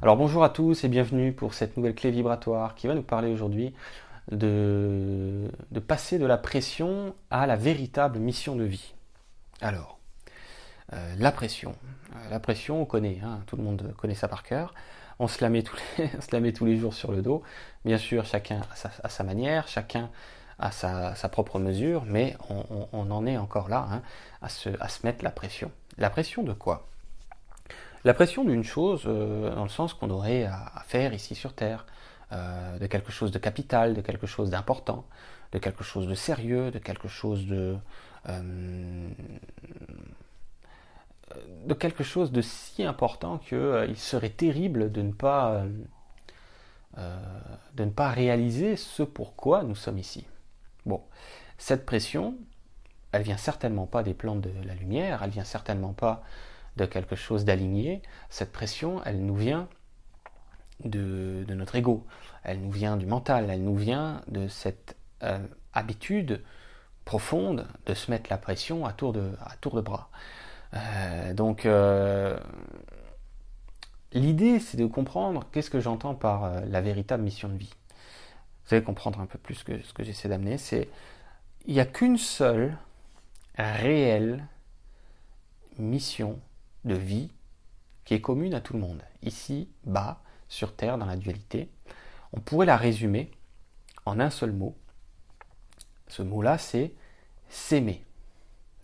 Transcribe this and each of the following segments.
Alors bonjour à tous et bienvenue pour cette nouvelle clé vibratoire qui va nous parler aujourd'hui de, passer de la pression à la véritable mission de vie. Alors, euh, la pression. Euh, la pression, on connaît, hein, tout le monde connaît ça par cœur. On se, la met tous les, jours sur le dos. Bien sûr, chacun a sa, manière, chacun a sa, propre mesure, mais on, en est encore là hein, à, à se mettre la pression. La pression de quoi? La pression d'une chose, euh, dans le sens qu'on aurait à, faire ici sur Terre, euh, de quelque chose de capital, de quelque chose d'important, de quelque chose de sérieux, de quelque chose de... Euh, de quelque chose de si important qu'il serait terrible de ne pas de ne pas réaliser ce pourquoi nous sommes ici. Bon, cette pression, elle vient certainement pas des plans de la lumière, elle vient certainement pas de quelque chose d'aligné, cette pression, elle nous vient de, notre ego, elle nous vient du mental, elle nous vient de cette euh, habitude profonde de se mettre la pression à tour de, à tour de bras. Euh, donc, euh, l'idée, c'est de comprendre qu'est-ce que j'entends par la véritable mission de vie. Vous allez comprendre un peu plus que ce que j'essaie d'amener. C'est il n'y a qu'une seule réelle mission de vie qui est commune à tout le monde. Ici, bas, sur Terre, dans la dualité, on pourrait la résumer en un seul mot. Ce mot-là, c'est s'aimer.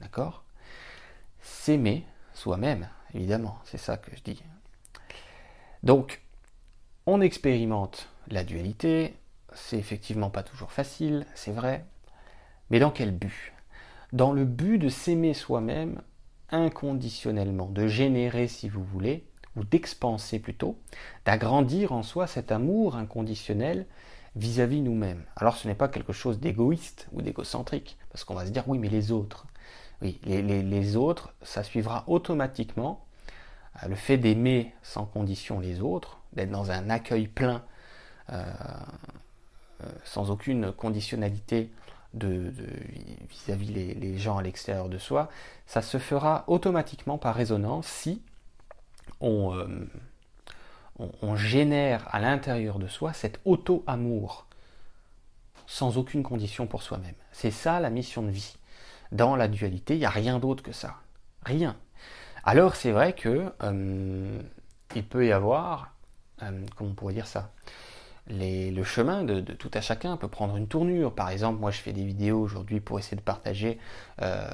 D'accord? S'aimer soi-même, évidemment, c'est ça que je dis. Donc, on expérimente la dualité, c'est effectivement pas toujours facile, c'est vrai, mais dans quel but? Dans le but de s'aimer soi-même inconditionnellement, de générer si vous voulez, ou d'expanser plutôt, d'agrandir en soi cet amour inconditionnel vis-à-vis nous-mêmes. Alors ce n'est pas quelque chose d'égoïste ou d'égocentrique, parce qu'on va se dire oui mais les autres. Oui, les, autres, ça suivra automatiquement euh, le fait d'aimer sans condition les autres, d'être dans un accueil plein, euh, euh, sans aucune conditionnalité vis-à-vis les, gens à l'extérieur de soi, ça se fera automatiquement par résonance si euh, on, on, génère à l'intérieur de soi cet auto-amour sans aucune condition pour soi-même. C'est ça la mission de vie. Dans la dualité, il n'y a rien d'autre que ça. Rien. Alors c'est vrai que euh, il peut y avoir, euh, comment on pourrait dire ça? Le chemin de, tout à chacun peut prendre une tournure. Par exemple, moi je fais des vidéos aujourd'hui pour essayer de partager euh,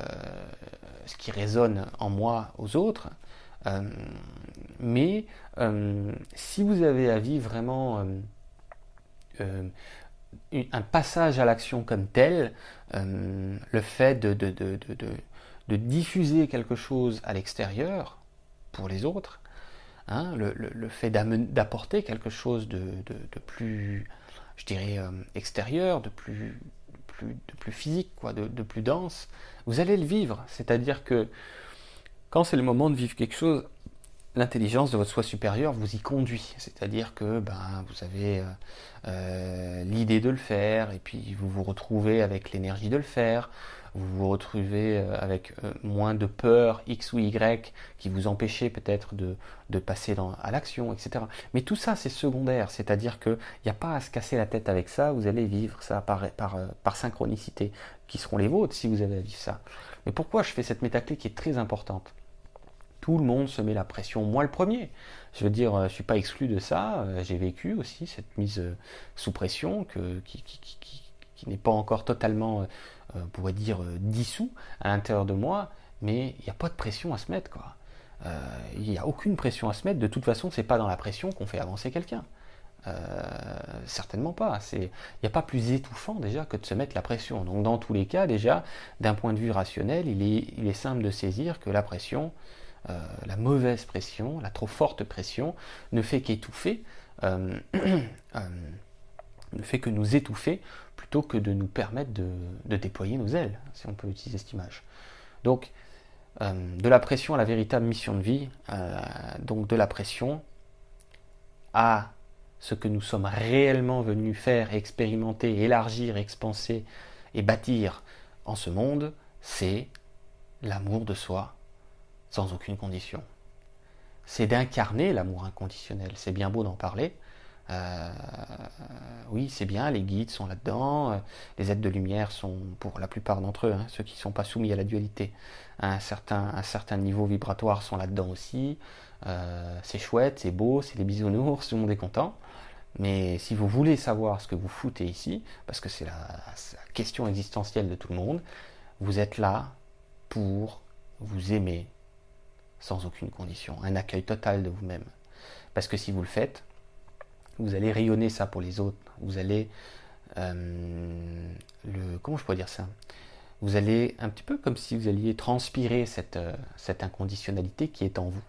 ce qui résonne en moi aux autres. Euh, mais euh, si vous avez à vivre vraiment un passage à l'action comme tel, le fait de, de, diffuser quelque chose à l'extérieur pour les autres, Hein, le, fait d'apporter quelque chose de, plus, je dirais, euh, extérieur, de plus, de plus physique, quoi, de, plus dense, vous allez le vivre. C'est-à-dire que quand c'est le moment de vivre quelque chose, l'intelligence de votre soi supérieur vous y conduit. C'est-à-dire que ben, vous avez euh, euh, l'idée de le faire, et puis vous vous retrouvez avec l'énergie de le faire, vous vous retrouvez euh, avec moins de peur X ou Y qui vous empêchait peut-être de, passer à l'action, etc. Mais tout ça, c'est secondaire, c'est-à-dire qu'il n'y a pas à se casser la tête avec ça, vous allez vivre ça par, par synchronicité, qui seront les vôtres si vous avez à vivre ça. Mais pourquoi je fais cette métaclé qui est très importante? Tout le monde se met la pression, moi le premier. Je veux dire, je ne suis pas exclu de ça, j'ai vécu aussi cette mise sous pression qui, n'est pas encore totalement euh, on pourrait dire, euh, dissous à l'intérieur de moi, mais il n'y a pas de pression à se mettre, quoi. Euh, il n'y a aucune pression à se mettre. De toute façon, c'est pas dans la pression qu'on fait avancer quelqu'un. certainement pas. Il n'y a pas plus étouffant déjà que de se mettre la pression. Donc dans tous les cas, déjà, d'un point de vue rationnel, il est, simple de saisir que la pression, la mauvaise pression, la trop forte pression, ne fait qu'étouffer, ne fait que nous étouffer plutôt que de nous permettre de, déployer nos ailes, si on peut utiliser cette image. Donc, euh, de la pression à la véritable mission de vie, euh, donc de la pression à ce que nous sommes réellement venus faire, expérimenter, élargir, expanser et bâtir en ce monde, c'est l'amour de soi sans aucune condition. c'est d'incarner l'amour inconditionnel. C'est bien beau d'en parler. Euh, oui, c'est bien, les guides sont là-dedans, les êtres de lumière sont, pour la plupart d'entre eux, hein, ceux qui ne sont pas soumis à la dualité, à un certain, niveau vibratoire sont là-dedans aussi. Euh, c'est chouette, c'est beau, c'est les bisounours, tout le monde est content. Mais si vous voulez savoir ce que vous foutez ici, parce que c'est la, question existentielle de tout le monde, vous êtes là pour vous aimer sans aucune condition, un accueil total de vous-même. Parce que si vous le faites, vous allez rayonner ça pour les autres. Vous allez euh, le comment je pourrais dire ça? Vous allez un petit peu comme si vous alliez transpirer cette, euh, cette inconditionnalité qui est en vous.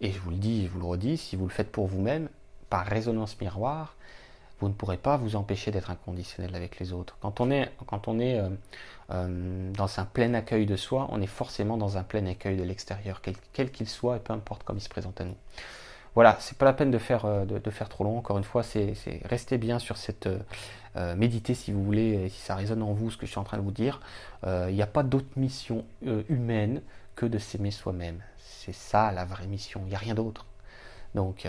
Et je vous le dis, je vous le redis, si vous le faites pour vous-même, par résonance miroir, vous ne pourrez pas vous empêcher d'être inconditionnel avec les autres. Quand on est, quand on est euh, euh, dans un plein accueil de soi, on est forcément dans un plein accueil de l'extérieur, quel qu'il soit, et peu importe comment il se présente à nous. Voilà, c'est pas la peine de faire, euh, de, faire trop long. Encore une fois, c'est rester bien sur cette méditer si vous voulez, et si ça résonne en vous ce que je suis en train de vous dire. Il n'y a pas d'autre mission humaine que de s'aimer soi-même. C'est ça la vraie mission. Il n'y a rien d'autre. Donc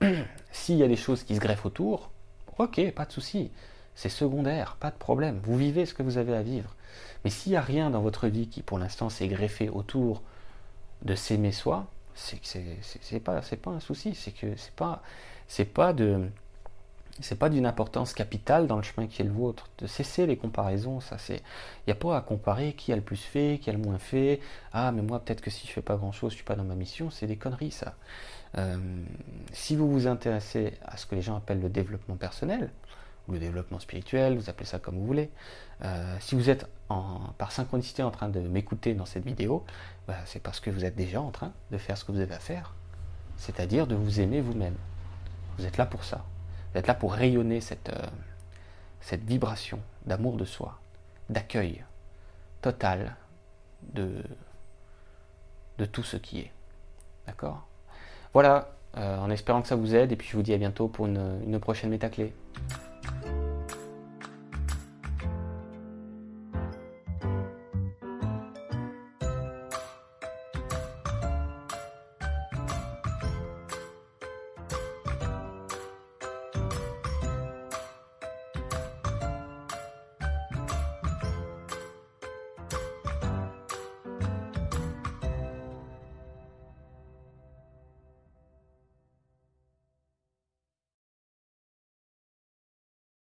S'il y a des choses qui se greffent autour, ok, pas de souci. C'est secondaire, pas de problème. Vous vivez ce que vous avez à vivre. Mais s'il n'y a rien dans votre vie qui, pour l'instant, s'est greffé autour de s'aimer soi, c'est que c'est pas, un souci. C'est que c'est pas, pas de, c'est pas d'une importance capitale dans le chemin qui est le vôtre. De cesser les comparaisons, ça c'est, il n'y a pas à comparer qui a le plus fait, qui a le moins fait. Ah, mais moi peut-être que si je fais pas grand chose, je suis pas dans ma mission. C'est des conneries ça. Euh, si vous vous intéressez à ce que les gens appellent le développement personnel, ou le développement spirituel, vous appelez ça comme vous voulez, euh, si vous êtes par synchronicité en train de m'écouter dans cette vidéo, bah, c'est parce que vous êtes déjà en train de faire ce que vous avez à faire, c'est-à-dire de vous aimer vous-même. Vous êtes là pour ça. Vous êtes là pour rayonner cette, euh, vibration d'amour de soi, d'accueil total de tout ce qui est. D'accord? Voilà, euh, en espérant que ça vous aide, et puis je vous dis à bientôt pour une, une prochaine métaclé.